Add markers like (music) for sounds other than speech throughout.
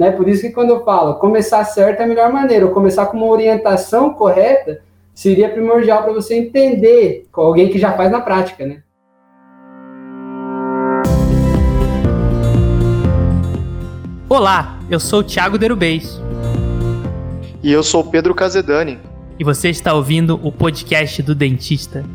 Né? Por isso que quando eu falo começar certo é a melhor maneira, ou começar com uma orientação correta seria primordial para você entender com alguém que já faz na prática, né? Olá, eu sou o Thiago Derubês. E eu sou o Pedro Casedani. E você está ouvindo o podcast do Dentista.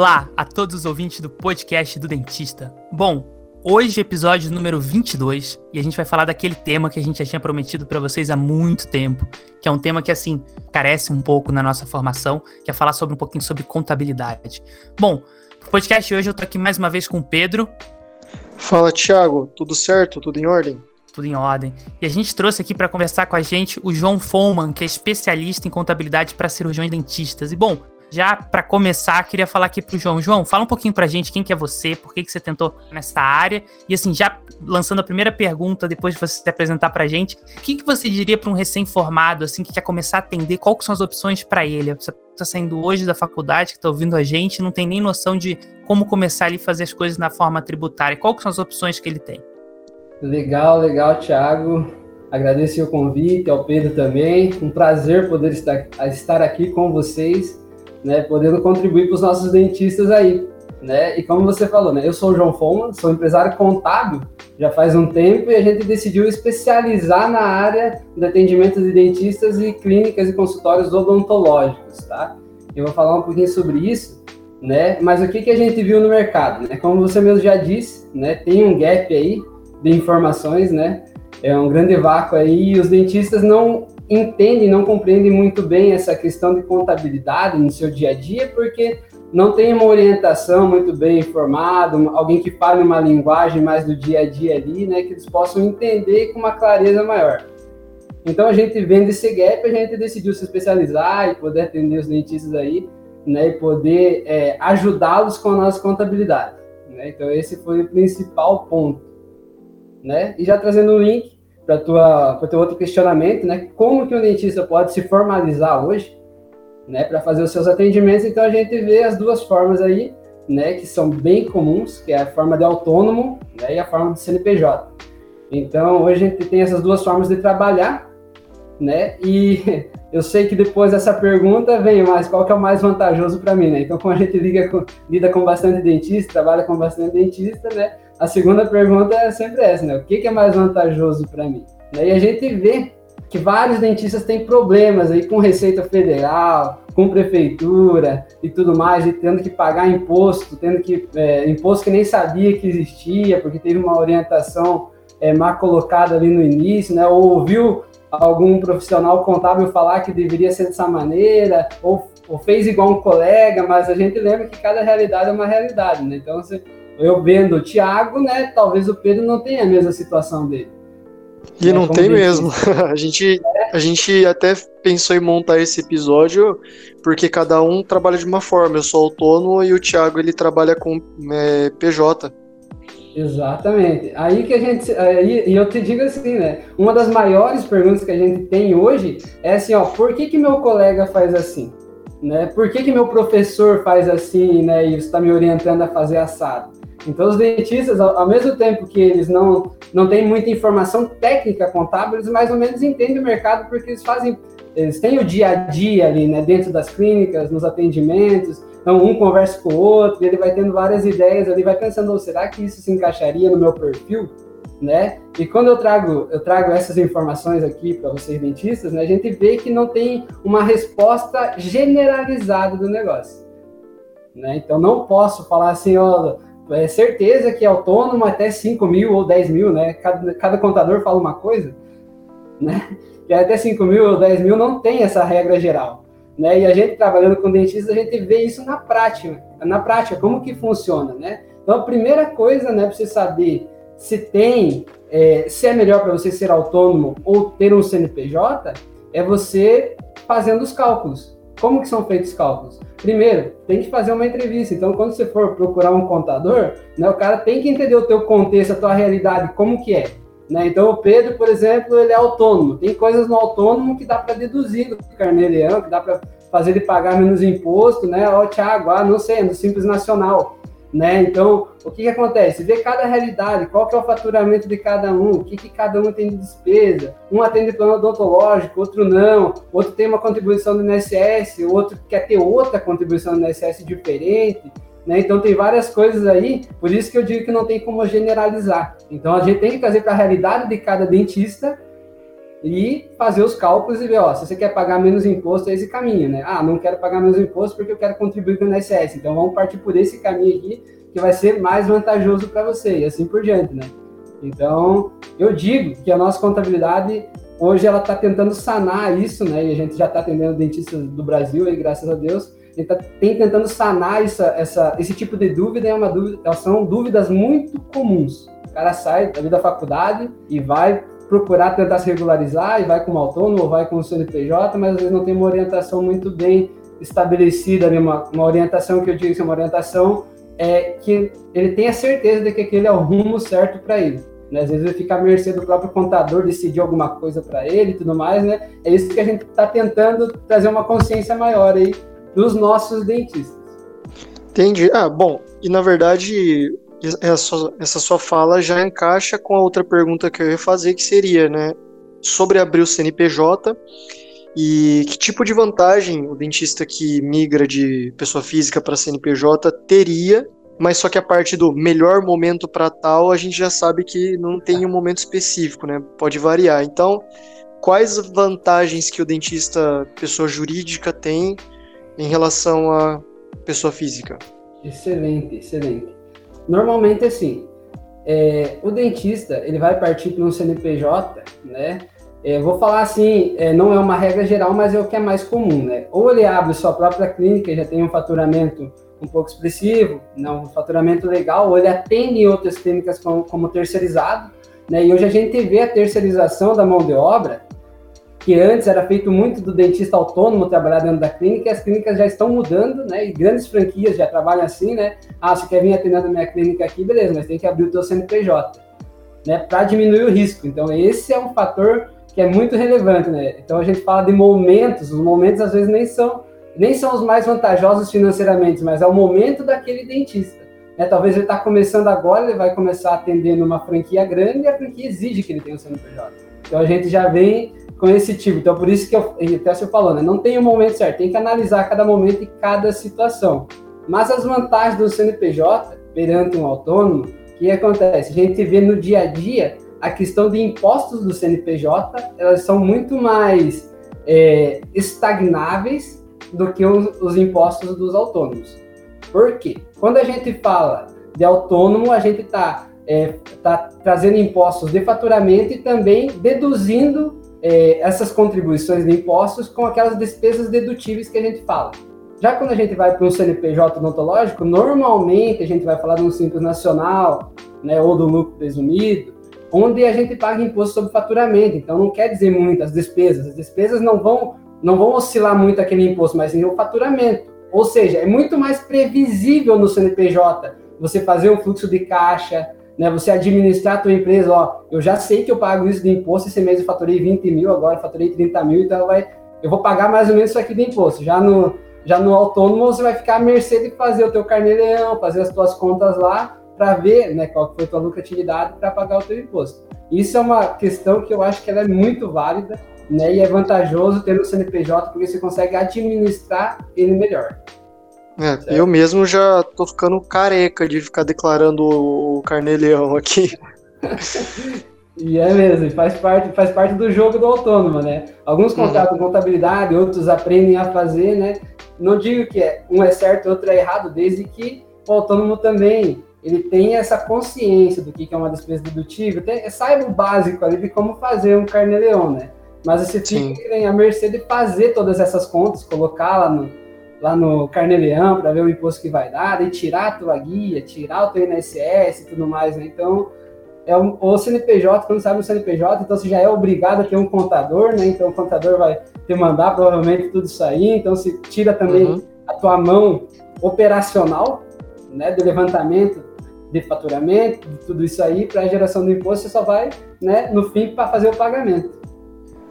Olá a todos os ouvintes do podcast do Dentista. Bom, hoje é episódio número 22 e a gente vai falar daquele tema que a gente já tinha prometido para vocês há muito tempo, que é um tema que assim carece um pouco na nossa formação, que é falar sobre um pouquinho sobre contabilidade. Bom, no podcast hoje eu tô aqui mais uma vez com o Pedro. Fala, Thiago, tudo certo? Tudo em ordem? Tudo em ordem. E a gente trouxe aqui para conversar com a gente o João Foman, que é especialista em contabilidade para cirurgiões dentistas. E bom, já para começar, queria falar aqui pro João. João, fala um pouquinho pra gente quem que é você, por que, que você tentou nessa área. E assim, já lançando a primeira pergunta, depois de você se apresentar pra gente, o que, que você diria para um recém-formado, assim, que quer começar a atender, quais são as opções para ele? Você tá saindo hoje da faculdade, que tá ouvindo a gente, não tem nem noção de como começar ali a fazer as coisas na forma tributária. Quais são as opções que ele tem? Legal, legal, Thiago. Agradeço o convite, ao Pedro também. Um prazer poder estar, estar aqui com vocês né, podendo contribuir para os nossos dentistas aí, né? E como você falou, né, eu sou o João Foma, sou empresário contábil já faz um tempo e a gente decidiu especializar na área de atendimento de dentistas e clínicas e consultórios odontológicos, tá? Eu vou falar um pouquinho sobre isso, né? Mas o que, que a gente viu no mercado, né? Como você mesmo já disse, né? Tem um gap aí de informações, né? É um grande vácuo aí e os dentistas não entende, não compreende muito bem essa questão de contabilidade no seu dia a dia, porque não tem uma orientação muito bem informada, alguém que fale uma linguagem mais do dia a dia ali, né, que eles possam entender com uma clareza maior. Então a gente vendo esse gap, a gente decidiu se especializar e poder atender os dentistas aí, né, e poder é, ajudá-los com a nossa contabilidade. Né? Então esse foi o principal ponto, né? E já trazendo o link, para tua para teu outro questionamento, né? Como que um dentista pode se formalizar hoje, né, para fazer os seus atendimentos? Então a gente vê as duas formas aí, né, que são bem comuns, que é a forma de autônomo, né, e a forma de CNPJ. Então hoje a gente tem essas duas formas de trabalhar, né? E (laughs) eu sei que depois dessa pergunta vem, mas qual que é o mais vantajoso para mim, né? Então, como a gente liga com, lida com bastante dentista, trabalha com bastante dentista, né? A segunda pergunta é sempre essa, né? O que, que é mais vantajoso para mim? E a gente vê que vários dentistas têm problemas aí com Receita Federal, com prefeitura e tudo mais, e tendo que pagar imposto, tendo que é, imposto que nem sabia que existia, porque teve uma orientação é, má colocada ali no início, né? Ou ouviu algum profissional contábil falar que deveria ser dessa maneira, ou, ou fez igual um colega, mas a gente lembra que cada realidade é uma realidade, né? Então você eu vendo o Thiago, né? Talvez o Pedro não tenha a mesma situação dele. E né, não tem mesmo. (laughs) a, gente, a gente até pensou em montar esse episódio porque cada um trabalha de uma forma. Eu sou autônomo e o Thiago ele trabalha com é, PJ. Exatamente. Aí que a gente. Aí, e eu te digo assim, né? Uma das maiores perguntas que a gente tem hoje é assim, ó, por que, que meu colega faz assim? Né? Por que, que meu professor faz assim, né? E está me orientando a fazer assado? Então, os dentistas, ao, mesmo tempo que eles não, não têm muita informação técnica contábil, eles mais ou menos entendem o mercado porque eles fazem, eles têm o dia a dia ali, né, dentro das clínicas, nos atendimentos. Então, um conversa com o outro, ele vai tendo várias ideias ali, vai pensando, oh, será que isso se encaixaria no meu perfil? Né? E quando eu trago, eu trago essas informações aqui para vocês dentistas, né, a gente vê que não tem uma resposta generalizada do negócio. Né? Então, não posso falar assim, ó, é certeza que é autônomo até 5 mil ou 10 mil, né? Cada, cada contador fala uma coisa, né? Que até 5 mil ou 10 mil não tem essa regra geral, né? E a gente trabalhando com dentista, a gente vê isso na prática, na prática, como que funciona, né? Então, a primeira coisa, né, para você saber se tem, é, se é melhor para você ser autônomo ou ter um CNPJ, é você fazendo os cálculos, Como que são feitos os cálculos? Primeiro, tem que fazer uma entrevista. Então, quando você for procurar um contador, né, o cara tem que entender o teu contexto, a tua realidade, como que é. Né? Então, o Pedro, por exemplo, ele é autônomo. Tem coisas no autônomo que dá para deduzir do carnê-leão, que dá para fazer ele pagar menos imposto, né? Ó, Thiago, ah, não sei, é no Simples Nacional né? Então, o que, que acontece? Ver cada realidade, qual que é o faturamento de cada um, o que, que cada um tem de despesa. Um atende plano odontológico, outro não, outro tem uma contribuição do INSS, outro quer ter outra contribuição do INSS diferente. Né? Então tem várias coisas aí, por isso que eu digo que não tem como generalizar. Então a gente tem que trazer para a realidade de cada dentista e fazer os cálculos e ver, ó, se você quer pagar menos imposto, é esse caminho, né? Ah, não quero pagar menos imposto porque eu quero contribuir com o INSS. Então vamos partir por esse caminho aqui, que vai ser mais vantajoso para você, e assim por diante, né? Então, eu digo que a nossa contabilidade, hoje, ela está tentando sanar isso, né? E a gente já está atendendo dentistas do Brasil, aí, graças a Deus, a tá, tem tentando sanar essa, essa, esse tipo de dúvida, é uma dúvida, são dúvidas muito comuns. O cara sai da faculdade e vai procurar tentar se regularizar e vai como autônomo ou vai com o CNPJ, mas às vezes não tem uma orientação muito bem estabelecida, né? uma, uma orientação que eu digo que é uma orientação é que ele tenha certeza de que aquele é o rumo certo para ele. Né? Às vezes ele fica à mercê do próprio contador decidir alguma coisa para ele e tudo mais, né? É isso que a gente está tentando trazer uma consciência maior aí dos nossos dentistas. Entendi. Ah, bom, e na verdade essa, essa sua fala já encaixa com a outra pergunta que eu ia fazer, que seria, né, sobre abrir o CNPJ e que tipo de vantagem o dentista que migra de pessoa física para CNPJ teria, mas só que a parte do melhor momento para tal, a gente já sabe que não tem um momento específico, né? Pode variar. Então, quais vantagens que o dentista pessoa jurídica tem em relação à pessoa física? Excelente, excelente. Normalmente, assim, é, o dentista ele vai partir para um CNPJ, né? É, vou falar assim, é, não é uma regra geral, mas é o que é mais comum, né? Ou ele abre sua própria clínica e já tem um faturamento um pouco expressivo, não, um faturamento legal, ou ele atende outras clínicas como, como terceirizado, né? E hoje a gente vê a terceirização da mão de obra que antes era feito muito do dentista autônomo trabalhar dentro da clínica, e as clínicas já estão mudando, né? E grandes franquias já trabalham assim, né? Ah, você quer vir atendendo a minha clínica aqui, beleza, mas tem que abrir o teu CNPJ, né? Para diminuir o risco. Então, esse é um fator que é muito relevante, né? Então, a gente fala de momentos, os momentos às vezes nem são, nem são os mais vantajosos financeiramente, mas é o momento daquele dentista. Né? Talvez ele está começando agora, ele vai começar atendendo uma franquia grande e a franquia exige que ele tenha o CNPJ. Então, a gente já vem com esse tipo. Então, por isso que eu, até você falou, né? Não tem o um momento certo, tem que analisar cada momento e cada situação. Mas as vantagens do CNPJ perante um autônomo, o que acontece? A gente vê no dia a dia a questão de impostos do CNPJ, elas são muito mais é, estagnáveis do que os, os impostos dos autônomos. Por quê? Quando a gente fala de autônomo, a gente está é, tá trazendo impostos de faturamento e também deduzindo é, essas contribuições de impostos com aquelas despesas dedutíveis que a gente fala. Já quando a gente vai para um CNPJ odontológico, normalmente a gente vai falar de um simples nacional, né, ou do lucro presumido, onde a gente paga imposto sobre faturamento. Então não quer dizer muito as despesas. As despesas não vão não vão oscilar muito aquele imposto, mas sim o faturamento. Ou seja, é muito mais previsível no CNPJ você fazer um fluxo de caixa, né? Você administrar a tua empresa, ó, eu já sei que eu pago isso de imposto, esse mês eu faturei 20 mil, agora faturei 30 mil, então vai, eu vou pagar mais ou menos isso aqui de imposto. Já no, já no autônomo você vai ficar à mercê de fazer o teu carnê-leão, fazer as tuas contas lá, para ver né, qual foi a tua lucratividade para pagar o teu imposto. Isso é uma questão que eu acho que ela é muito válida, né, e é vantajoso ter o CNPJ porque você consegue administrar ele melhor. É, eu mesmo já tô ficando careca de ficar declarando o carnê-leão aqui. (laughs) e é mesmo, faz parte, faz parte do jogo do autônomo, né? Alguns contratam uhum. contabilidade, outros aprendem a fazer, né? Não digo que é, um é certo, outro é errado, desde que o autônomo também ele tenha essa consciência do que é uma despesa dedutível, tem, saiba o básico ali de como fazer um carnê-leão, né? Mas você fica à mercê de fazer todas essas contas, colocar lá no, lá no Carneleão para ver o imposto que vai dar, e tirar a tua guia, tirar o teu INSS e tudo mais, né? Então, é o, o CNPJ, quando sabe o CNPJ, então você já é obrigado a ter um contador, né? Então o contador vai te mandar provavelmente tudo isso aí, então se tira também uhum. a tua mão operacional, né, do levantamento de faturamento, de tudo isso aí, para a geração do imposto, você só vai, né, no fim, para fazer o pagamento.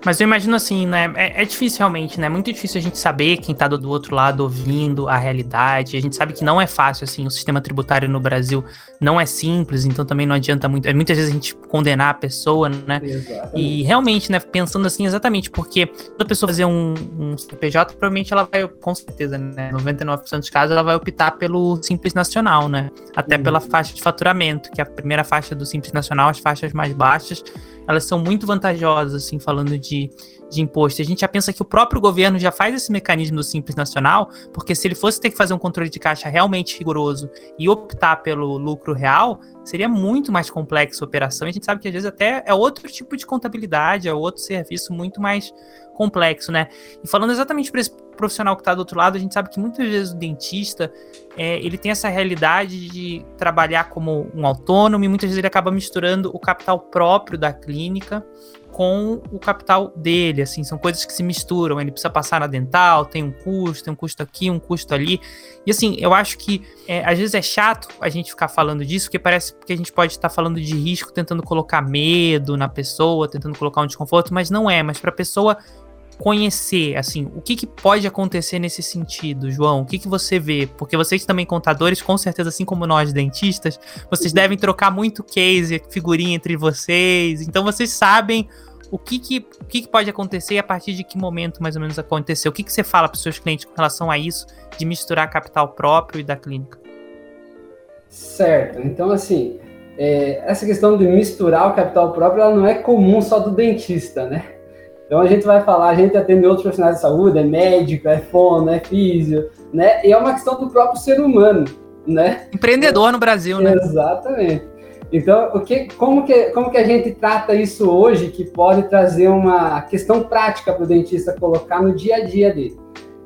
Mas eu imagino assim, né? É, é, difícil realmente, né? É muito difícil a gente saber quem tá do, do, outro lado ouvindo a realidade. A gente sabe que não é fácil, assim, o sistema tributário no Brasil não é simples, então também não adianta muito. É, muitas vezes a gente condenar a pessoa, né? Exatamente. E realmente, né? Pensando assim, exatamente, porque toda pessoa fazer um, um CPJ, provavelmente ela vai, com certeza, né? 99% dos casos, ela vai optar pelo Simples Nacional, né? Até uhum. pela faixa de faturamento, que é a primeira faixa do Simples Nacional, as faixas mais baixas elas são muito vantajosas, assim, falando de, de imposto. A gente já pensa que o próprio governo já faz esse mecanismo do Simples Nacional, porque se ele fosse ter que fazer um controle de caixa realmente rigoroso e optar pelo lucro real, seria muito mais complexa a operação. E a gente sabe que às vezes até é outro tipo de contabilidade, é outro serviço muito mais complexo, né? E falando exatamente para esse profissional que está do outro lado, a gente sabe que muitas vezes o dentista é, ele tem essa realidade de trabalhar como um autônomo e muitas vezes ele acaba misturando o capital próprio da clínica com o capital dele, assim, são coisas que se misturam, ele precisa passar na dental, tem um custo, tem um custo aqui, um custo ali, e assim, eu acho que é, às vezes é chato a gente ficar falando disso, porque parece que a gente pode estar falando de risco, tentando colocar medo na pessoa, tentando colocar um desconforto, mas não é, mas para a pessoa conhecer, assim, o que, que pode acontecer nesse sentido, João? O que, que você vê? Porque vocês também contadores, com certeza, assim como nós dentistas, vocês devem trocar muito case, figurinha entre vocês, então vocês sabem o que, que, o que, que pode acontecer e a partir de que momento mais ou menos aconteceu. O que, que você fala para os seus clientes com relação a isso, de misturar capital próprio e da clínica? Certo, então assim, é, essa questão de misturar o capital próprio, ela não é comum só do dentista, né? Então a gente vai falar, a gente atende outros profissionais de saúde, é médico, é fono, é físio, né? E é uma questão do próprio ser humano, né? Empreendedor no Brasil, né? Exatamente. Então, o que, como, que, como que a gente trata isso hoje que pode trazer uma questão prática para o dentista colocar no dia a dia dele?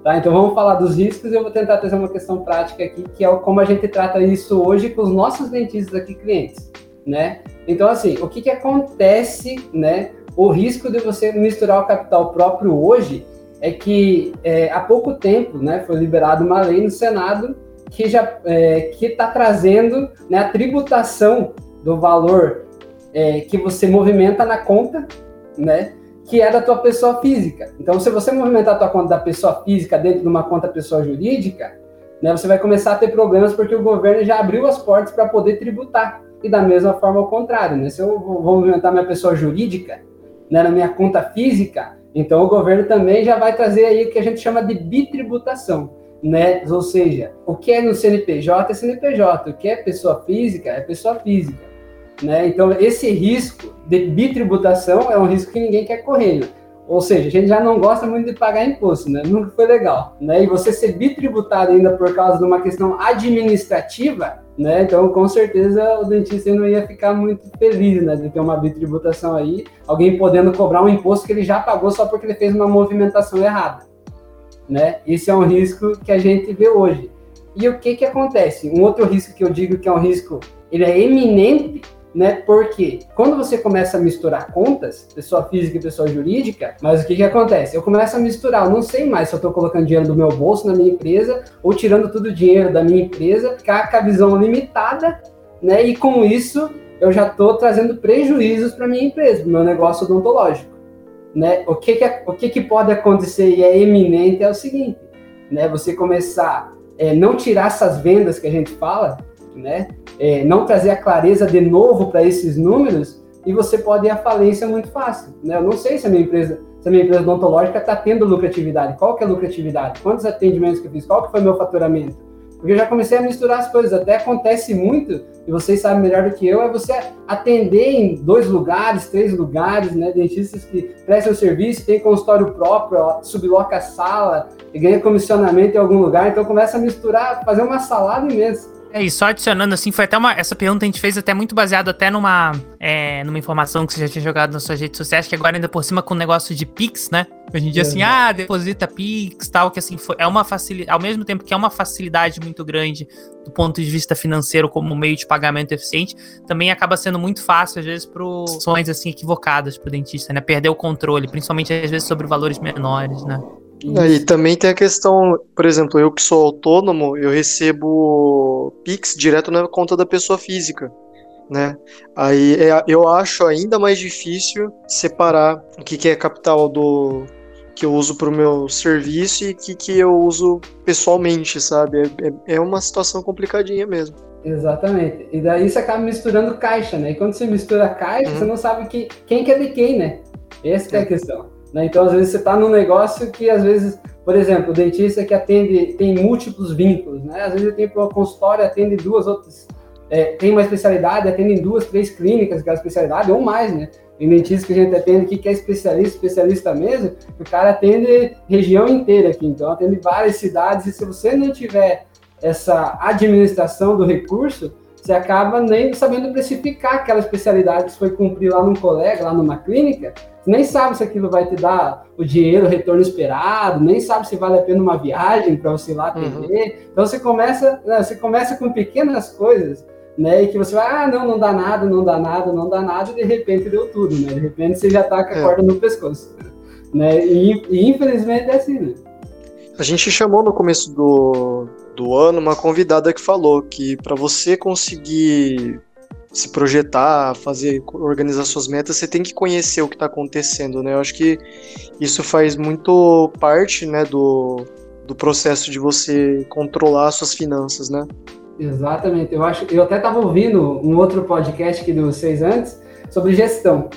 Tá? Então, vamos falar dos riscos e eu vou tentar trazer uma questão prática aqui, que é como a gente trata isso hoje com os nossos dentistas aqui, clientes, né? Então, assim, o que, que acontece, né? O risco de você misturar o capital próprio hoje é que é, há pouco tempo né, foi liberada uma lei no Senado que já é, que está trazendo né, a tributação do valor é, que você movimenta na conta, né, que é da tua pessoa física. Então, se você movimentar a tua conta da pessoa física dentro de uma conta pessoa jurídica, né, você vai começar a ter problemas porque o governo já abriu as portas para poder tributar. E da mesma forma, ao contrário, né? Se eu vou movimentar minha pessoa jurídica, né, na minha conta física, então o governo também já vai trazer aí o que a gente chama de bitributação, né? Ou seja, o que é no CNPJ é CNPJ, o que é pessoa física é pessoa física, né? Então esse risco de bitributação é um risco que ninguém quer correr. Ou seja, a gente já não gosta muito de pagar imposto, né? Nunca foi legal, né? E você ser bitributado ainda por causa de uma questão administrativa, né? Então, com certeza, o dentista não ia ficar muito feliz, né, de ter uma bitributação aí, alguém podendo cobrar um imposto que ele já pagou só porque ele fez uma movimentação errada, né? Esse é um risco que a gente vê hoje. E o que que acontece? Um outro risco que eu digo que é um risco, ele é eminente, né? Porque quando você começa a misturar contas, pessoa física e pessoa jurídica, mas o que que acontece? Eu começo a misturar, eu não sei mais se eu estou colocando dinheiro do meu bolso na minha empresa ou tirando todo o dinheiro da minha empresa, ficar com a visão limitada, né? E com isso eu já estou trazendo prejuízos para minha empresa, para meu negócio odontológico, né? O que que, o que que pode acontecer e é eminente é o seguinte, né? Você começar é, não tirar essas vendas que a gente fala, né? É, não trazer a clareza de novo para esses números e você pode ir à falência muito fácil, né? Eu não sei se a minha empresa, se a minha empresa odontológica está tendo lucratividade. Qual que é a lucratividade? Quantos atendimentos que eu fiz? Qual que foi meu faturamento? Porque eu já comecei a misturar as coisas. Até acontece muito, e vocês sabem melhor do que eu, é você atender em dois lugares, três lugares, né? Dentistas que prestam serviço, tem consultório próprio, subloca a sala, e ganha comissionamento em algum lugar. Então começa a misturar, fazer uma salada imensa. É, e só adicionando assim, foi até uma. Essa pergunta a gente fez até muito baseado até numa, é, numa informação que você já tinha jogado nas suas redes sociais, que agora ainda por cima com o negócio de Pix, né? Hoje em dia, é. assim, ah, deposita Pix, tal, que assim, foi, é uma facilidade. Ao mesmo tempo que é uma facilidade muito grande do ponto de vista financeiro como meio de pagamento eficiente, também acaba sendo muito fácil, às vezes, para ações assim, equivocadas pro dentista, né? Perder o controle, principalmente às vezes sobre valores menores, né? E também tem a questão, por exemplo, eu que sou autônomo, eu recebo Pix direto na conta da pessoa física, né? Aí é, eu acho ainda mais difícil separar o que, que é capital do que eu uso para o meu serviço e o que, que eu uso pessoalmente, sabe? É, é, é uma situação complicadinha mesmo. Exatamente. E daí você acaba misturando caixa, né? E quando você mistura caixa, uhum. você não sabe que, quem que é de quem, né? Essa é a questão. Né? Então, às vezes, você está num negócio que, às vezes, por exemplo, o dentista que atende, tem múltiplos vínculos, né? Às vezes ele tem uma consultório, atende duas outras, é, tem uma especialidade, atende em duas, três clínicas aquela especialidade, ou mais, né? Tem dentista que a gente atende aqui que é especialista, especialista mesmo, o cara atende região inteira aqui, então atende várias cidades, e se você não tiver essa administração do recurso, você acaba nem sabendo precificar aquela especialidade que foi cumprir lá num colega, lá numa clínica, nem sabe se aquilo vai te dar o dinheiro, o retorno esperado, nem sabe se vale a pena uma viagem para você ir lá uhum. atender. Uhum. Então você começa, né, você começa com pequenas coisas, né? E que você vai, ah, não, não dá nada, não dá nada, não dá nada, e de repente deu tudo, né? De repente você já está com a é. corda no pescoço. Né? E, e infelizmente é assim, né? A gente chamou no começo do, do ano uma convidada que falou que para você conseguir se projetar, fazer, organizar suas metas, você tem que conhecer o que está acontecendo, né? Eu acho que isso faz muito parte, né, do, do processo de você controlar suas finanças, né? Exatamente. Eu acho, eu até estava ouvindo um outro podcast que de vocês antes sobre gestão,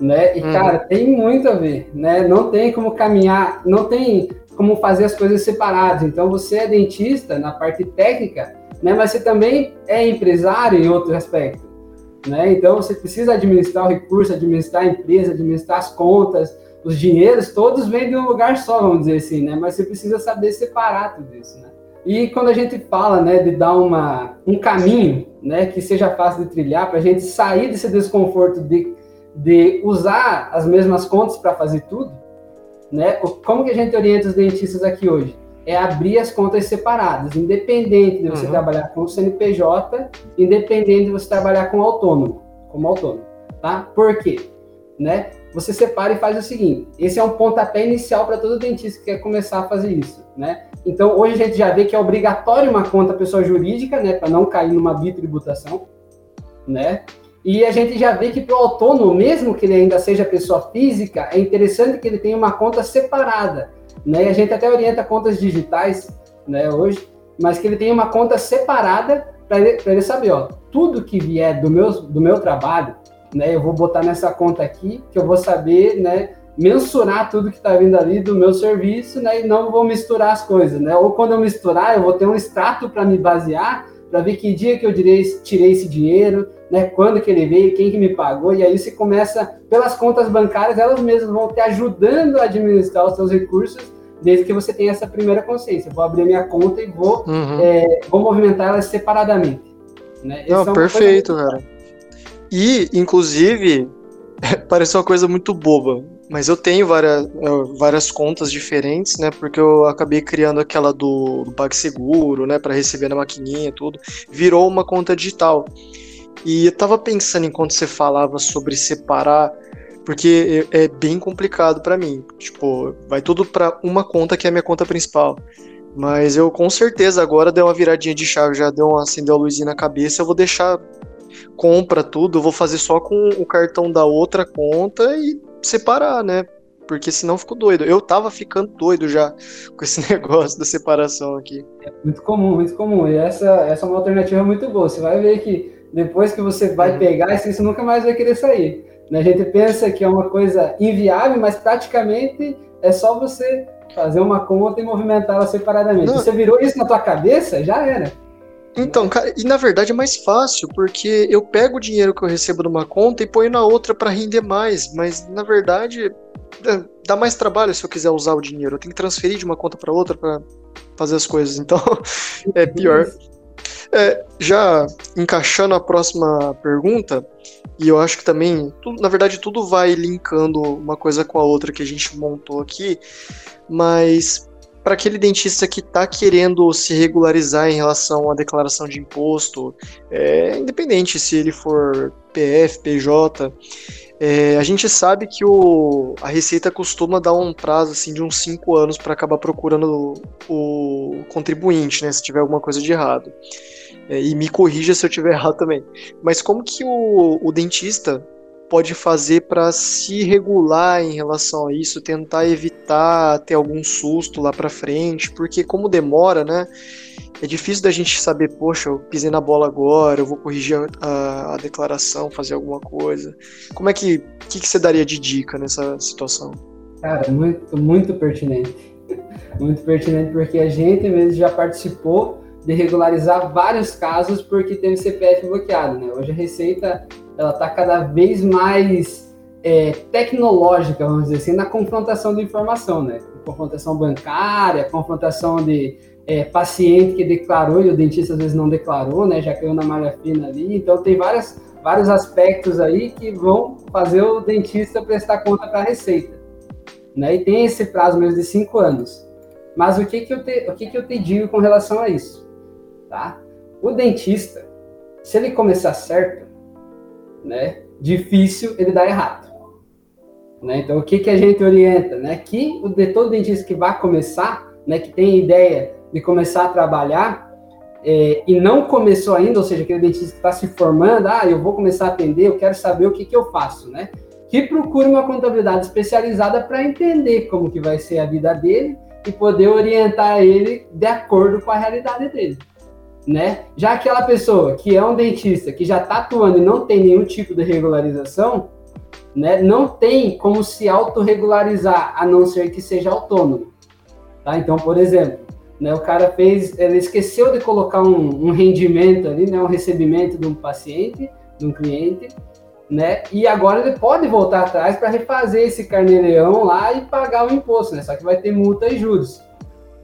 né? E uhum. cara, tem muito a ver, né? Não tem como caminhar, não tem como fazer as coisas separadas. Então, você é dentista na parte técnica, né? Mas você também é empresário em outro aspecto, né? Então, você precisa administrar o recurso, administrar a empresa, administrar as contas, os dinheiros, todos vêm de um lugar só, vamos dizer assim, né? Mas você precisa saber separar tudo isso, né? E quando a gente fala, né, de dar uma, um caminho, né, que seja fácil de trilhar, para a gente sair desse desconforto de, de usar as mesmas contas para fazer tudo, né? Como que a gente orienta os dentistas aqui hoje? É abrir as contas separadas, independente de você uhum. trabalhar com o CNPJ, independente de você trabalhar com autônomo, como autônomo, tá? Por quê? Né? Você separa e faz o seguinte: esse é um pontapé inicial para todo dentista que quer começar a fazer isso, né? Então, hoje a gente já vê que é obrigatório uma conta pessoa jurídica, né, para não cair numa bitributação, né? E a gente já vê que para o autônomo, mesmo que ele ainda seja pessoa física, é interessante que ele tenha uma conta separada. Né? A gente até orienta contas digitais né, hoje, mas que ele tenha uma conta separada para ele, ele saber, ó, tudo que vier do meu, do meu trabalho, né, eu vou botar nessa conta aqui, que eu vou saber né, mensurar tudo que está vindo ali do meu serviço né, e não vou misturar as coisas. Né? Ou quando eu misturar, eu vou ter um extrato para me basear para ver que dia que eu tirei, tirei esse dinheiro, né, quando que ele veio, quem que me pagou, e aí você começa, pelas contas bancárias, elas mesmas vão te ajudando a administrar os seus recursos, desde que você tenha essa primeira consciência. Vou abrir minha conta e vou, uhum. é, vou movimentar elas separadamente. Né? Não, é perfeito, cara. E, inclusive, (laughs) parece uma coisa muito boba, mas eu tenho várias, é, várias contas diferentes, né? Porque eu acabei criando aquela do, do PagSeguro, né? Para receber na maquininha e tudo. Virou uma conta digital. E eu tava pensando enquanto você falava sobre separar, porque é, é bem complicado para mim. Tipo, vai tudo para uma conta que é a minha conta principal. Mas eu com certeza agora deu uma viradinha de chave, já deu uma acendeu a luzinha na cabeça, eu vou deixar compra tudo, eu vou fazer só com o cartão da outra conta e separar, né? Porque senão fico doido. Eu tava ficando doido já com esse (laughs) negócio da separação aqui. É muito comum, muito comum. E essa, essa é uma alternativa muito boa. Você vai ver que depois que você vai uhum. pegar, isso nunca mais vai querer sair. Né? A gente pensa que é uma coisa inviável, mas praticamente é só você fazer uma conta e movimentá-la separadamente. Não. Você virou isso na tua cabeça, já era. Então, cara, e na verdade é mais fácil, porque eu pego o dinheiro que eu recebo numa conta e ponho na outra para render mais, mas na verdade é, dá mais trabalho se eu quiser usar o dinheiro. Eu tenho que transferir de uma conta para outra para fazer as coisas, então (laughs) é pior. É, já encaixando a próxima pergunta, e eu acho que também, tudo, na verdade, tudo vai linkando uma coisa com a outra que a gente montou aqui, mas para aquele dentista que está querendo se regularizar em relação à declaração de imposto, é, independente se ele for PF, PJ, é, a gente sabe que o, a Receita costuma dar um prazo assim, de uns 5 anos para acabar procurando o, o, contribuinte, né, se tiver alguma coisa de errado. É, e me corrija se eu tiver (laughs) errado também. Mas como que o, o dentista pode fazer para se regular em relação a isso, tentar evitar ter algum susto lá para frente, porque como demora, né? É difícil da gente saber, poxa, eu pisei na bola agora, eu vou corrigir a, a declaração, fazer alguma coisa. Como é que, que, que você daria de dica nessa situação? Cara, muito, muito pertinente. (laughs) Muito pertinente, porque a gente mesmo já participou de regularizar vários casos porque teve CPF bloqueado, né? Hoje a Receita ela está cada vez mais é, tecnológica, vamos dizer assim, na confrontação de informação, né? Confrontação bancária, confrontação de é, paciente que declarou e o dentista às vezes não declarou, né? Já caiu na malha fina ali. Então tem várias, vários aspectos aí que vão fazer o dentista prestar conta para a receita, né? E tem esse prazo mesmo de cinco anos. Mas o que que eu te, o que que eu te digo com relação a isso, tá? O dentista, se ele começar certo, né? Difícil ele dar errado. Né? Então, o que, que a gente orienta? Né? Que o todo dentista que vai começar, né, que tem ideia de começar a trabalhar é, e não começou ainda, ou seja, aquele dentista que está se formando, ah, eu vou começar a atender, eu quero saber o que, que eu faço, né? Que procure uma contabilidade especializada para entender como que vai ser a vida dele e poder orientar ele de acordo com a realidade dele né? Já aquela pessoa que é um dentista que já está atuando e não tem nenhum tipo de regularização, né? Não tem como se autorregularizar a não ser que seja autônomo, tá? Então, por exemplo, né? O cara fez, ele esqueceu de colocar um, um rendimento ali, né? Um recebimento de um paciente, de um cliente, né? E agora ele pode voltar atrás para refazer esse carnê-leão lá e pagar o imposto, né? Só que vai ter multa e juros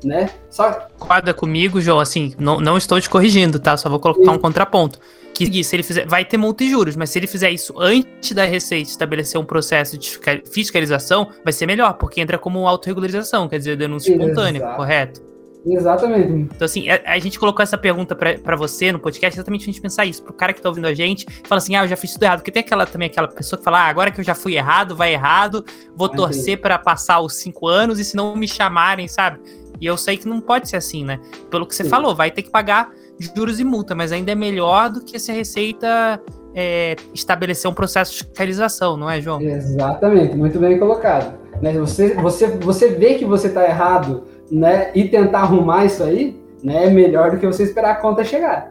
né? Só concorda comigo, João, assim, não, não estou te corrigindo, tá? Só vou colocar um contraponto. Que se ele fizer, vai ter multa e juros, mas se ele fizer isso antes da Receita estabelecer um processo de fiscalização, vai ser melhor, porque entra como autorregularização, quer dizer, denúncia espontânea, Exato. correto? Exatamente. Então, assim, a, a gente colocou essa pergunta para você no podcast exatamente pra gente pensar isso. Pro cara que tá ouvindo a gente, fala assim, ah, eu já fiz tudo errado. Porque tem aquela também aquela pessoa que fala, ah, agora que eu já fui errado, vai errado, vou torcer para passar os cinco anos e se não me chamarem, sabe? E eu sei que não pode ser assim, né? Pelo que você Sim. falou, vai ter que pagar juros e multa, mas ainda é melhor do que se a Receita é, estabelecer um processo de fiscalização, não é, João? Exatamente, muito bem colocado. Né? Você, você, você vê que você está errado né? e tentar arrumar isso aí né? é melhor do que você esperar a conta chegar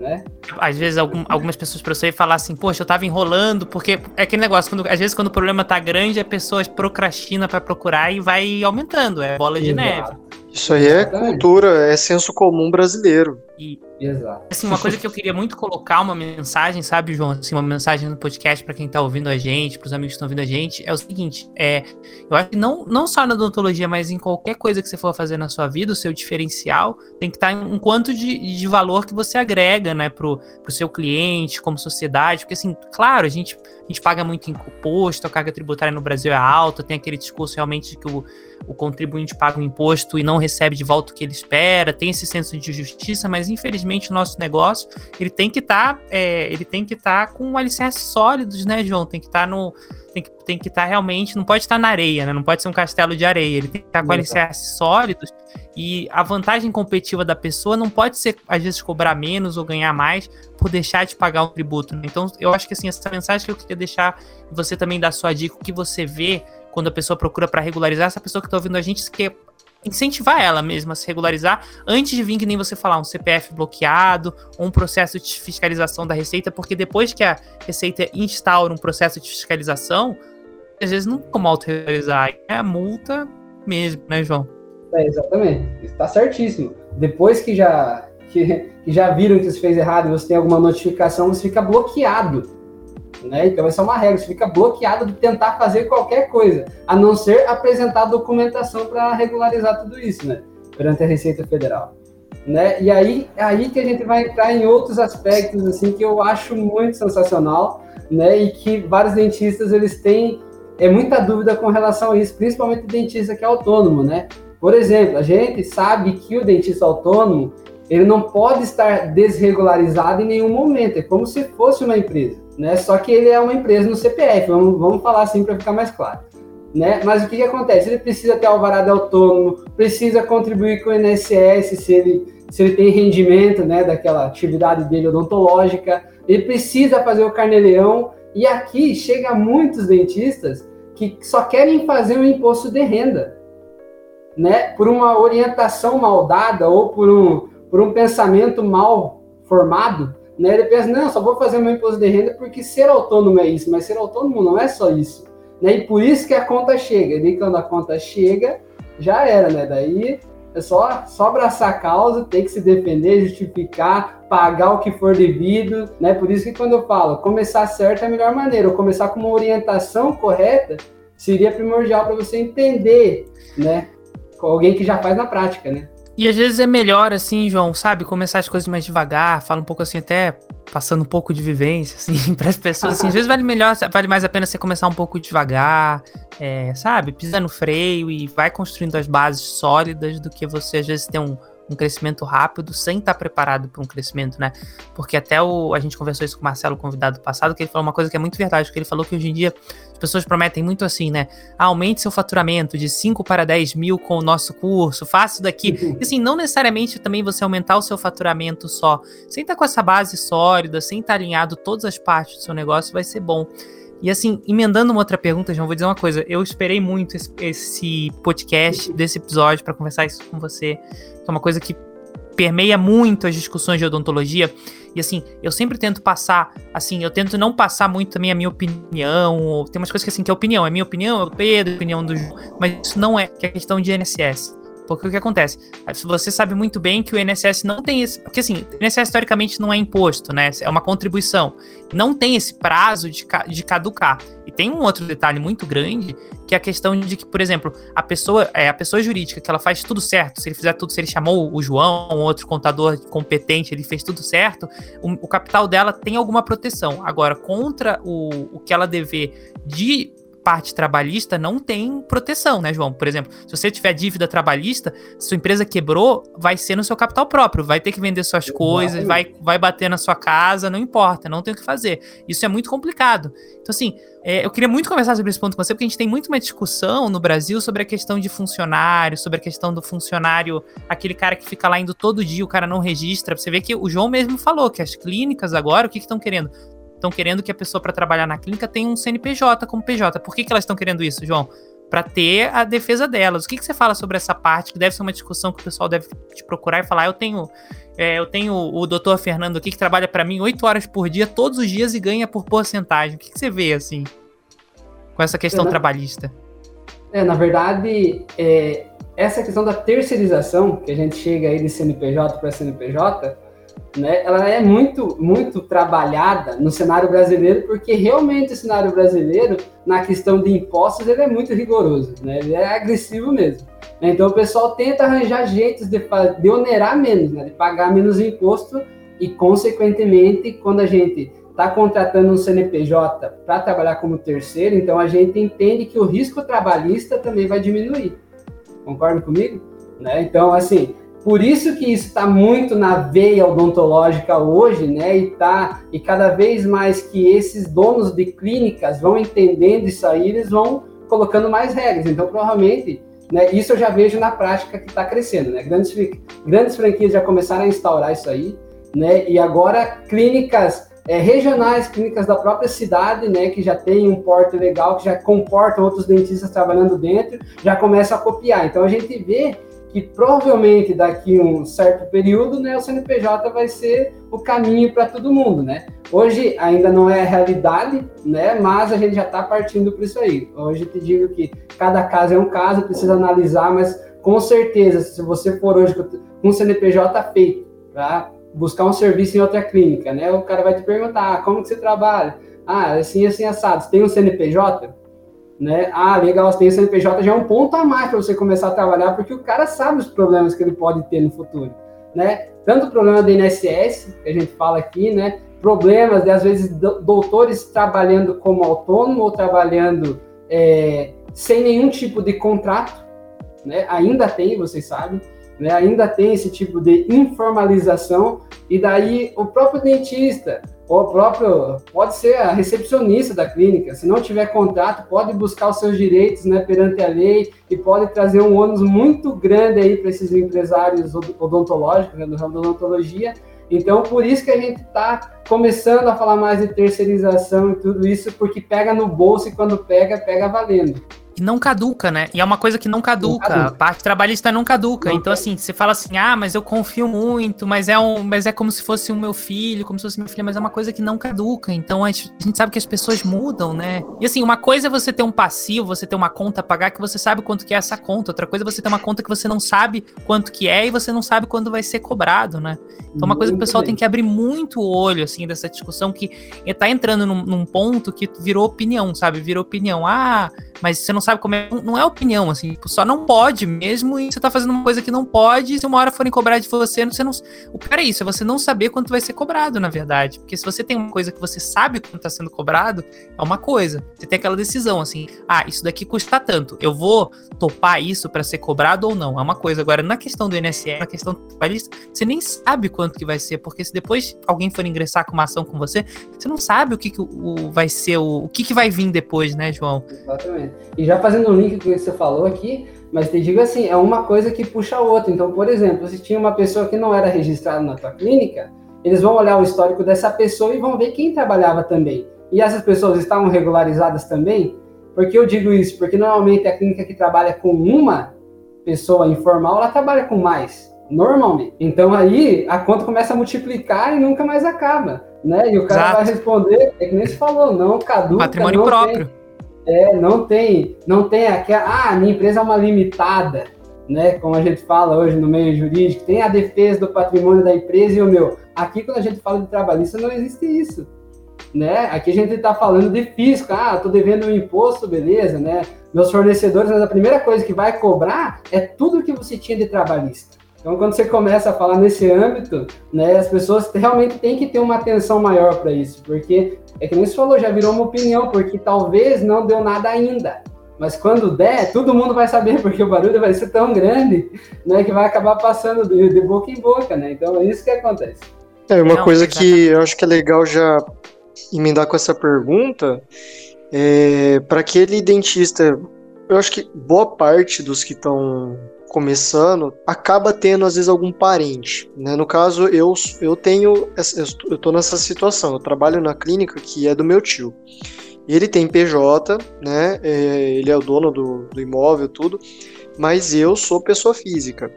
né? Às vezes algum, algumas pessoas para você falar assim, poxa, eu tava enrolando, porque é aquele negócio, quando, às vezes quando o problema tá grande, a pessoa procrastina para procurar e vai aumentando, é bola de Exato. neve. Isso aí é cultura, é senso comum brasileiro. E, Exato. Assim, uma coisa que eu queria muito colocar, uma mensagem, sabe, João? Assim, uma mensagem no podcast para quem tá ouvindo a gente, para os amigos que estão ouvindo a gente, é o seguinte: é, eu acho que não, não só na odontologia, mas em qualquer coisa que você for fazer na sua vida, o seu diferencial tem que estar tá em um quanto de, de valor que você agrega, né, pro, pro seu cliente, como sociedade. Porque, assim, claro, a gente, a gente paga muito imposto, a carga tributária no Brasil é alta, tem aquele discurso realmente de que o, o contribuinte paga um imposto e não recebe de volta o que ele espera, tem esse senso de justiça, mas infelizmente o nosso negócio, ele tem que estar, tá, é, ele tem que estar tá com alicerces sólidos, né, João? Tem que estar tá no, tem que tem que estar tá realmente, não pode estar na areia, né? Não pode ser um castelo de areia, ele tem que estar tá com alicerces sólidos e a vantagem competitiva da pessoa não pode ser às vezes cobrar menos ou ganhar mais por deixar de pagar um tributo. Né? Então, eu acho que assim essa mensagem que eu queria deixar, você também dá sua dica, o que você vê quando a pessoa procura para regularizar, essa pessoa que está ouvindo a gente que incentivar ela mesma a se regularizar antes de vir, que nem você falar, um CPF bloqueado um processo de fiscalização da Receita, porque depois que a Receita instaura um processo de fiscalização, às vezes não como autorregularizar, é a multa mesmo, né, João? É, exatamente, está certíssimo. Depois que já, que, que já viram que você fez errado e você tem alguma notificação, você fica bloqueado né? Então, essa é uma regra, você fica bloqueado de tentar fazer qualquer coisa, a não ser apresentar documentação para regularizar tudo isso, né? Perante a Receita Federal. né? E aí, é aí que a gente vai entrar em outros aspectos assim que eu acho muito sensacional, né? E que vários dentistas eles têm é muita dúvida com relação a isso, principalmente o dentista que é autônomo, né? Por exemplo, a gente sabe que o dentista autônomo ele não pode estar desregularizado em nenhum momento, é como se fosse uma empresa, né? Só que ele é uma empresa no CPF, vamos, vamos falar assim para ficar mais claro. Né? Mas o que, que acontece? Ele precisa ter alvará autônomo, precisa contribuir com o INSS se ele, se ele tem rendimento né, daquela atividade dele odontológica, ele precisa fazer o carneleão, e aqui chega muitos dentistas que só querem fazer um imposto de renda, né? Por uma orientação mal dada ou por um, por um pensamento mal formado, né? Ele pensa, não, só vou fazer meu imposto de renda porque ser autônomo é isso, mas ser autônomo não é só isso. Né? E por isso que a conta chega. E quando a conta chega, já era, né? Daí é só, só abraçar a causa, ter que se defender, justificar, pagar o que for devido, né? Por isso que quando eu falo começar certo é a melhor maneira, ou começar com uma orientação correta seria primordial para você entender, né? Com alguém que já faz na prática, né? E às vezes é melhor, assim, João, sabe? Começar as coisas mais devagar, fala um pouco assim, até passando um pouco de vivência, (laughs) assim, para as pessoas. Assim, às vezes vale melhor, vale mais a pena você começar um pouco devagar, é, sabe? Pisa no freio e vai construindo as bases sólidas do que você às vezes ter um um crescimento rápido sem estar preparado para um crescimento, né? Porque até o, a gente conversou isso com o Marcelo, convidado passado, que ele falou uma coisa que é muito verdade, que ele falou que hoje em dia as pessoas prometem muito assim, né? Ah, aumente seu faturamento de 5 para 10 mil com o nosso curso, faça isso daqui. E assim, não necessariamente também você aumentar o seu faturamento só. Sem estar com essa base sólida, sem estar alinhado todas as partes do seu negócio, vai ser bom. E assim, emendando uma outra pergunta, João, vou dizer uma coisa. Eu esperei muito esse, podcast, desse episódio, para conversar isso com você. É uma coisa que permeia muito as discussões de odontologia. E assim, eu sempre tento passar, assim, eu tento não passar muito também a minha opinião. Tem umas coisas que assim, que é opinião, é minha opinião, é o Pedro, a opinião do João, mas isso não é, que é questão de INSS. Porque o que acontece? Você sabe muito bem que o INSS não tem esse. Porque assim, o INSS teoricamente não é imposto, né? É uma contribuição. Não tem esse prazo de, de caducar. E tem um outro detalhe muito grande, que é a questão de que, por exemplo, a pessoa, é, a pessoa jurídica que ela faz tudo certo, se ele fizer tudo, se ele chamou o João, um outro contador competente, ele fez tudo certo, o, o capital dela tem alguma proteção. Agora, contra o, o que ela dever de parte trabalhista não tem proteção, né, João? Por exemplo, se você tiver dívida trabalhista, sua empresa quebrou, vai ser no seu capital próprio, vai ter que vender suas coisas, vai, vai bater na sua casa, não importa, não tem o que fazer. Isso é muito complicado. Então, assim, é, eu queria muito conversar sobre esse ponto com você, porque a gente tem muito uma discussão no Brasil sobre a questão de funcionário, sobre a questão do funcionário, aquele cara que fica lá indo todo dia, o cara não registra. Você vê que o João mesmo falou que as clínicas agora, o que estão que querendo? Estão querendo que a pessoa para trabalhar na clínica tenha um CNPJ como PJ. Por que, que elas estão querendo isso, João? Para ter a defesa delas. O que, que você fala sobre essa parte? Que deve ser uma discussão que o pessoal deve te procurar e falar. Ah, eu tenho, é, eu tenho o doutor Fernando aqui que trabalha para mim oito horas por dia, todos os dias e ganha por porcentagem. O que, que você vê assim com essa questão é, trabalhista? É, na verdade, é, essa questão da terceirização, que a gente chega aí de CNPJ para CNPJ, né, ela é muito, muito trabalhada no cenário brasileiro, porque realmente o cenário brasileiro, na questão de impostos, ele é muito rigoroso, né, ele é agressivo mesmo. Então o pessoal tenta arranjar jeitos de, de onerar menos, né, de pagar menos imposto e, consequentemente, quando a gente está contratando um CNPJ para trabalhar como terceiro, então a gente entende que o risco trabalhista também vai diminuir. Concorda comigo? Né? Então, assim, por isso que isso está muito na veia odontológica hoje, né? E tá e cada vez mais que esses donos de clínicas vão entendendo isso aí, eles vão colocando mais regras. Então, provavelmente, né? Isso eu já vejo na prática que está crescendo, né? Grandes grandes franquias já começaram a instaurar isso aí, né? E agora clínicas é, regionais, clínicas da própria cidade, né, que já tem um porte legal, que já comportam outros dentistas trabalhando dentro, já começam a copiar. Então a gente vê que provavelmente daqui um certo período, né, o CNPJ vai ser o caminho para todo mundo, né? Hoje ainda não é a realidade, né, mas a gente já está partindo para isso aí. Hoje te digo que cada caso é um caso, precisa analisar, mas com certeza, se você for hoje com um CNPJ feito para buscar um serviço em outra clínica, né, o cara vai te perguntar, ah, como que você trabalha? Ah, assim, assim, assado, você tem um CNPJ? Né? Ah, legal, você tem CNPJ, já é um ponto a mais para você começar a trabalhar, porque o cara sabe os problemas que ele pode ter no futuro. né? Tanto o problema do INSS, que a gente fala aqui, né? Problemas de, às vezes, doutores trabalhando como autônomo ou trabalhando é, sem nenhum tipo de contrato, né? Ainda tem, vocês sabem, né? Ainda tem esse tipo de informalização, e daí o próprio dentista, o próprio pode ser a recepcionista da clínica. Se não tiver contrato, pode buscar os seus direitos né, perante a lei e pode trazer um ônus muito grande aí para esses empresários odontológicos, né, do ramo da odontologia. Então, por isso que a gente está começando a falar mais de terceirização e tudo isso, porque pega no bolso e quando pega, pega valendo e não caduca, né? E é uma coisa que não caduca. Não caduca. A parte trabalhista não caduca. Não então, assim, você fala assim, ah, mas eu confio muito, mas é, um, mas é como se fosse o meu filho, como se fosse meu filho, mas é uma coisa que não caduca. Então, a gente, a gente sabe que as pessoas mudam, né? E assim, uma coisa é você ter um passivo, você ter uma conta a pagar que você sabe quanto que é essa conta. Outra coisa é você ter uma conta que você não sabe quanto que é e você não sabe quando vai ser cobrado, né? Então, uma coisa que o pessoal tem que abrir muito o olho, assim, dessa discussão que tá entrando num, num ponto que virou opinião, sabe? Virou opinião. Ah, mas você não sabe como é. Não é opinião, assim, tipo, só não pode mesmo, e você tá fazendo uma coisa que não pode, e se uma hora forem cobrar de você, você não. O pior é isso, é você não saber quanto vai ser cobrado, na verdade. Porque se você tem uma coisa que você sabe quanto tá sendo cobrado, é uma coisa. Você tem aquela decisão, assim, ah, isso daqui custa tanto. Eu vou topar isso para ser cobrado ou não. É uma coisa. Agora, na questão do INSS, na questão do trabalhista, você nem sabe quanto que vai ser, porque se depois alguém for ingressar com uma ação com você, você não sabe o que, que o, o vai ser, o, o que, que vai vir depois, né, João? Exatamente. E já fazendo um link com o que você falou aqui, mas te digo assim, é uma coisa que puxa a outra. Então, por exemplo, se tinha uma pessoa que não era registrada na tua clínica, eles vão olhar o histórico dessa pessoa e vão ver quem trabalhava também. E essas pessoas estavam regularizadas também? Por que eu digo isso? Porque normalmente a clínica que trabalha com uma pessoa informal, ela trabalha com mais, normalmente. Então aí a conta começa a multiplicar e nunca mais acaba, né? E o cara Exato. vai responder, é que nem se falou, não caduca, Patrimônio não próprio. Tem, é, não tem, não tem aquela, ah, minha empresa é uma limitada, né? Como a gente fala hoje no meio jurídico, tem a defesa do patrimônio da empresa e o meu. Aqui, quando a gente fala de trabalhista, não existe isso, né? Aqui a gente está falando de fisco, ah, tô devendo um imposto, beleza, né? Meus fornecedores, mas a primeira coisa que vai cobrar é tudo que você tinha de trabalhista. Então, quando você começa a falar nesse âmbito, né, as pessoas realmente têm que ter uma atenção maior para isso, porque é que nem você falou, já virou uma opinião, porque talvez não deu nada ainda. Mas quando der, todo mundo vai saber, (laughs) porque o barulho vai ser tão grande, né, que vai acabar passando de, de boca em boca, né? Então é isso que acontece. É uma não, coisa que eu acho que é legal já emendar com essa pergunta, é, para aquele dentista, eu acho que boa parte dos que estão começando, acaba tendo às vezes algum parente, né? No caso, eu eu tenho eu tô nessa situação, eu trabalho na clínica que é do meu tio. Ele tem PJ, né? É, ele é o dono do, do imóvel, tudo, mas eu sou pessoa física.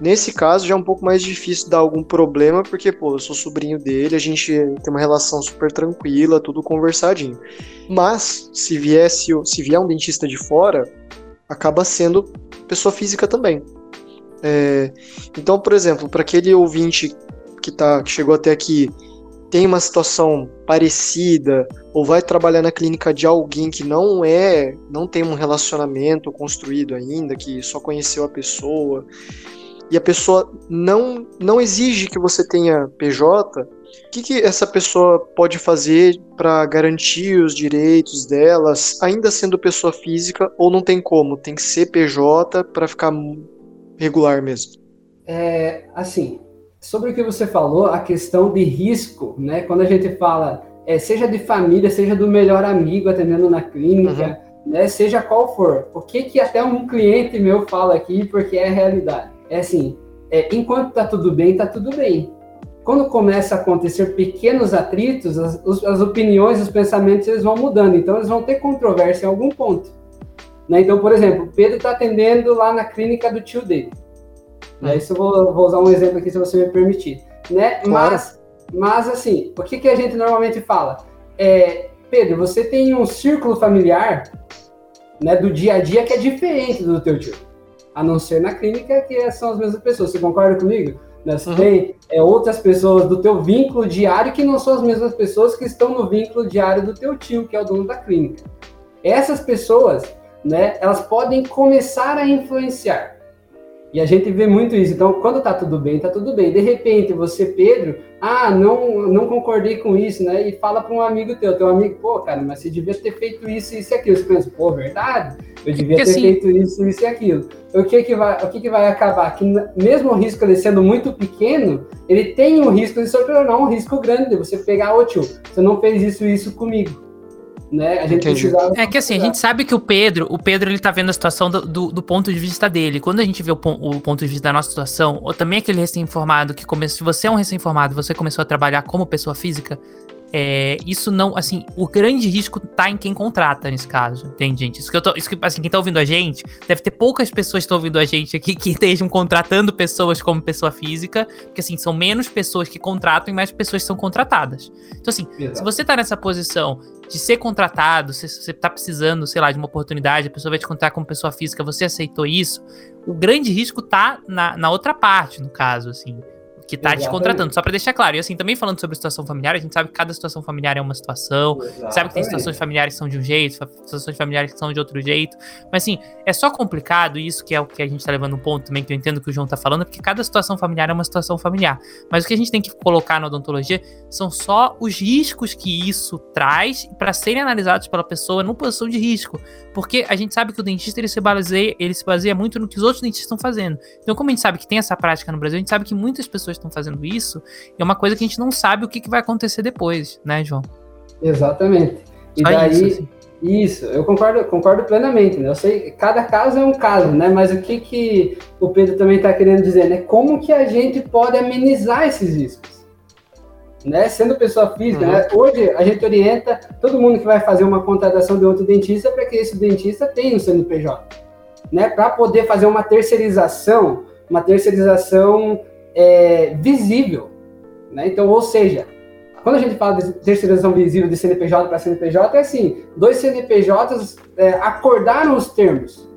Nesse caso já é um pouco mais difícil dar algum problema, porque, pô, eu sou sobrinho dele, a gente tem uma relação super tranquila, tudo conversadinho. Mas, se viesse, se vier um dentista de fora, acaba sendo pessoa física também. É, então, por exemplo, para aquele ouvinte que, tá, que chegou até aqui, tem uma situação parecida ou vai trabalhar na clínica de alguém que não é, não tem um relacionamento construído ainda, que só conheceu a pessoa, e a pessoa não não exige que você tenha PJ, o que, que essa pessoa pode fazer para garantir os direitos delas, ainda sendo pessoa física, ou não tem como? Tem que ser PJ para ficar regular mesmo? É, assim, sobre o que você falou, a questão de risco, né? Quando a gente fala, é, seja de família, seja do melhor amigo atendendo na clínica, uhum. né? Seja qual for. O que que até um cliente meu fala aqui, porque é a realidade. É assim, é, enquanto tá tudo bem, tá tudo bem quando começa a acontecer pequenos atritos, as, as opiniões, os pensamentos, eles vão mudando. Então, eles vão ter controvérsia em algum ponto. Né? Então, por exemplo, Pedro está atendendo lá na clínica do tio dele. Né? Isso eu vou, vou, usar um exemplo aqui, se você me permitir. Né? Claro. Mas, mas, assim, o que, que a gente normalmente fala? É, Pedro, você tem um círculo familiar né, do dia a dia que é diferente do teu tio. A não ser na clínica, que são as mesmas pessoas. Você concorda comigo? Né? Você uhum. tem é, outras pessoas do teu vínculo diário que não são as mesmas pessoas que estão no vínculo diário do teu tio, que é o dono da clínica. Essas pessoas, né, elas podem começar a influenciar. E a gente vê muito isso. Então, quando tá tudo bem, tá tudo bem. De repente, você, Pedro, ah, não, não concordei com isso, né? E fala para um amigo teu, teu amigo, pô, cara, mas você devia ter feito isso, isso e aquilo. Você pensa, pô, verdade? Eu devia ter assim... feito isso, isso e aquilo. O que que vai, o que que vai acabar? Que mesmo o risco ele sendo muito pequeno, ele tem o risco de se tornar um risco grande de você pegar, ô tio, você não fez isso, isso comigo né? A gente precisava... É que assim, a gente sabe que o Pedro, o Pedro ele tá vendo a situação do, do, do ponto de vista dele. Quando a gente vê o, o, ponto de vista da nossa situação, ou também aquele recém-informado que começou, se você é um recém-informado, você começou a trabalhar como pessoa física, é, isso não, assim, o grande risco tá em quem contrata nesse caso, entende, gente? Isso que eu tô, isso que, assim, quem tá ouvindo a gente, deve ter poucas pessoas que estão ouvindo a gente aqui que estejam contratando pessoas como pessoa física, porque, assim, são menos pessoas que contratam e mais pessoas que são contratadas. Então, assim, Exato. se você tá nessa posição de ser contratado, se você tá precisando, sei lá, de uma oportunidade, a pessoa vai te contratar como pessoa física, você aceitou isso, o grande risco tá na, na outra parte, no caso, assim que tá Exatamente. te contratando, só para deixar claro. E assim, também falando sobre situação familiar, a gente sabe que cada situação familiar é uma situação, Exatamente. sabe que tem situações familiares que são de um jeito, situações familiares que são de outro jeito. Mas assim, é só complicado isso, que é o que a gente tá levando um ponto também, que eu entendo que o João tá falando, porque cada situação familiar é uma situação familiar. Mas o que a gente tem que colocar na odontologia são só os riscos que isso traz para serem analisados pela pessoa numa posição de risco. Porque a gente sabe que o dentista ele se baseia, ele se baseia muito no que os outros dentistas estão fazendo. Então, como a gente sabe que tem essa prática no Brasil, a gente sabe que muitas pessoas estão fazendo isso, é uma coisa que a gente não sabe o que, que vai acontecer depois, né, João? Exatamente. E Só daí, isso, assim. isso, eu concordo, concordo plenamente, né? Eu sei, cada caso é um caso, né? Mas o que, que o Pedro também está querendo dizer, né? Como que a gente pode amenizar esses riscos? Né? Sendo pessoa física, uhum. né? hoje a gente orienta todo mundo que vai fazer uma contratação de outro dentista para que esse dentista tenha um CNPJ, né? Para poder fazer uma terceirização, uma terceirização é, visível. Né? Então, ou seja, quando a gente fala de terceirização visível de CNPJ para CNPJ, é assim: dois CNPJs é, acordaram os termos.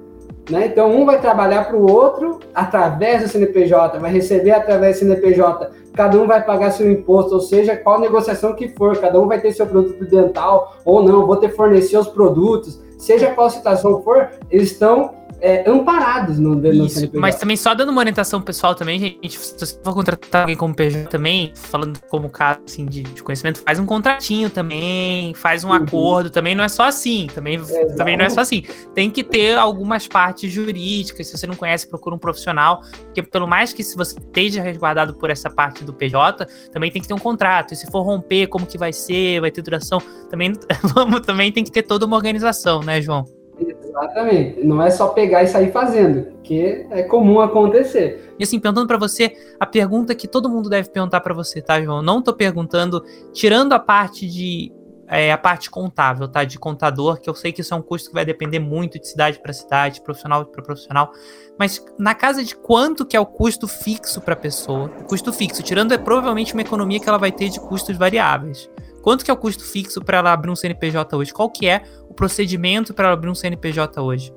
Né? Então, um vai trabalhar para o outro através do CNPJ, vai receber através do CNPJ, cada um vai pagar seu imposto, ou seja, qual negociação que for, cada um vai ter seu produto dental ou não, vou ter fornecer os produtos, seja qual situação for, eles estão é, amparados no, no Isso, CNPJ. Mas também só dando uma orientação pessoal também, gente, se você for contratar alguém como PJ também, falando como caso assim, de, de conhecimento, faz um contratinho também, faz um uhum. acordo também, não é só assim, também, também não é só assim. Tem que ter algumas partes jurídicas, se você não conhece, procura um profissional, porque pelo mais que se você esteja resguardado por essa parte do PJ, também tem que ter um contrato, e se for romper, como que vai ser, vai ter duração, também, (laughs) vamos, também tem que ter toda uma organização, né, João? Exatamente. Não é só pegar e sair fazendo, que é comum acontecer. E assim, perguntando para você, a pergunta que todo mundo deve perguntar para você, tá, João? Não tô perguntando, tirando a parte de é, a parte contábil, tá? De contador, que eu sei que isso é um custo que vai depender muito de cidade para cidade, profissional para profissional. Mas na casa de quanto que é o custo fixo para pessoa? O custo fixo, tirando é provavelmente uma economia que ela vai ter de custos variáveis. Quanto que é o custo fixo para ela abrir um CNPJ hoje? Qual que é o procedimento para abrir um CNPJ hoje?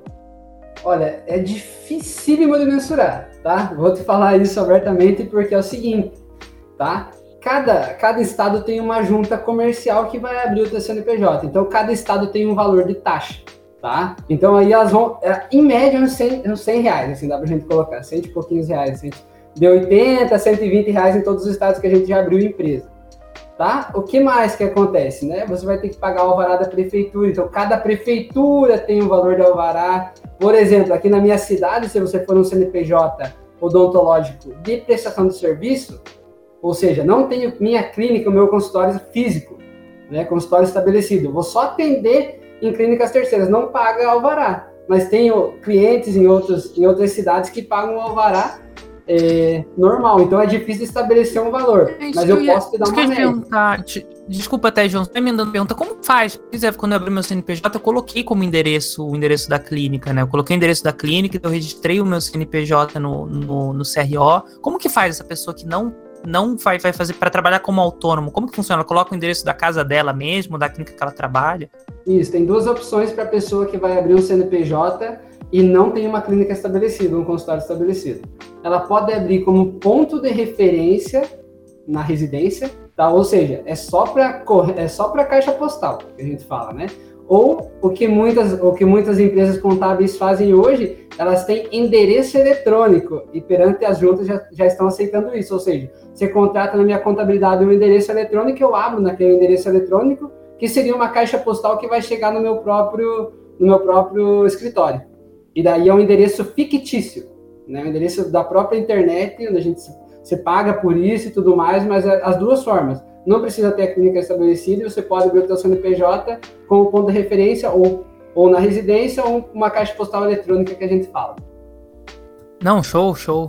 Olha, é dificílimo de mensurar, tá? Vou te falar isso abertamente porque é o seguinte, tá? Cada, cada estado tem uma junta comercial que vai abrir o teu CNPJ. Então, cada estado tem um valor de taxa, tá? Então, aí elas vão, é, em média, uns 100, uns 100 reais, assim, dá pra gente colocar, 100 e pouquinhos reais, assim, de 80 a 120 reais em todos os estados que a gente já abriu empresa tá? O que mais que acontece, né? Você vai ter que pagar o alvará da prefeitura, então cada prefeitura tem um valor de alvará. Por exemplo, aqui na minha cidade, se você for um CNPJ odontológico de prestação de serviço, ou seja, não tenho minha clínica, o meu consultório físico, né, consultório estabelecido, vou só atender em clínicas terceiras, não paga alvará. Mas tenho clientes em, outros, em outras cidades que pagam alvará é, normal. Então é difícil estabelecer um valor. É mas eu, posso te dar uma perguntar, Desculpa até, João, você tá me dando pergunta, como faz? Exemplo, quando eu abri meu CNPJ, eu coloquei como endereço o endereço da clínica, né? Eu coloquei o endereço da clínica, eu registrei o meu CNPJ no, no, no CRO. Como que faz essa pessoa que não não vai, vai fazer para trabalhar como autônomo? Como que funciona? Ela coloca o endereço da casa dela mesmo, da clínica que ela trabalha? Isso, tem duas opções para a pessoa que vai abrir um CNPJ e não tem uma clínica estabelecida, um consultório estabelecido. Ela pode abrir como ponto de referência na residência, tá? Ou seja, é só para é só para caixa postal que a gente fala, né? Ou o que muitas, o que muitas empresas contábeis fazem hoje, elas têm endereço eletrônico e perante as juntas já, já estão aceitando isso. Ou seja, você contrata na minha contabilidade um endereço eletrônico, eu abro naquele endereço eletrônico, que seria uma caixa postal que vai chegar no meu próprio, no meu próprio escritório. E daí é um endereço fictício, né? um endereço da própria internet, onde a gente você paga por isso e tudo mais, mas é as duas formas não precisa ter a clínica estabelecida e você pode abrir o seu CNPJ como ponto de referência ou, ou na residência ou uma caixa postal eletrônica que a gente fala. Não, show, show.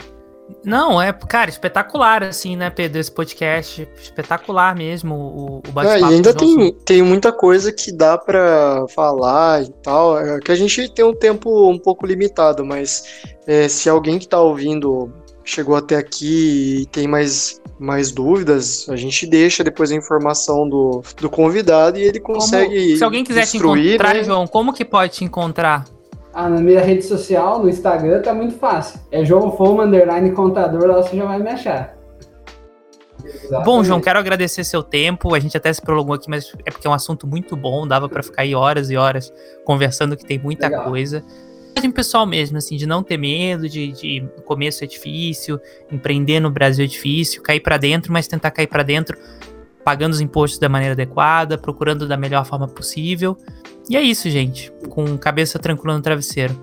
Não, é, cara, espetacular, assim, né, Pedro, esse podcast. Espetacular mesmo o, o bate-papo. É, e ainda tem, tem muita coisa que dá para falar e tal. É que a gente tem um tempo um pouco limitado, mas é, se alguém que tá ouvindo chegou até aqui e tem mais mais dúvidas, a gente deixa depois a informação do, do convidado e ele consegue. Como, se alguém quiser te encontrar, né? João, como que pode te encontrar? Ah, na minha rede social, no Instagram, tá muito fácil. É João Foma, underline contador, lá você já vai me achar. Exatamente. Bom, João, quero agradecer seu tempo. A gente até se prolongou aqui, mas é porque é um assunto muito bom, dava para ficar aí horas e horas conversando, que tem muita Legal. coisa pessoal mesmo, assim, de não ter medo, de, de começo é difícil, empreender no Brasil é difícil, cair para dentro, mas tentar cair para dentro pagando os impostos da maneira adequada, procurando da melhor forma possível. E é isso, gente, com cabeça tranquila no travesseiro.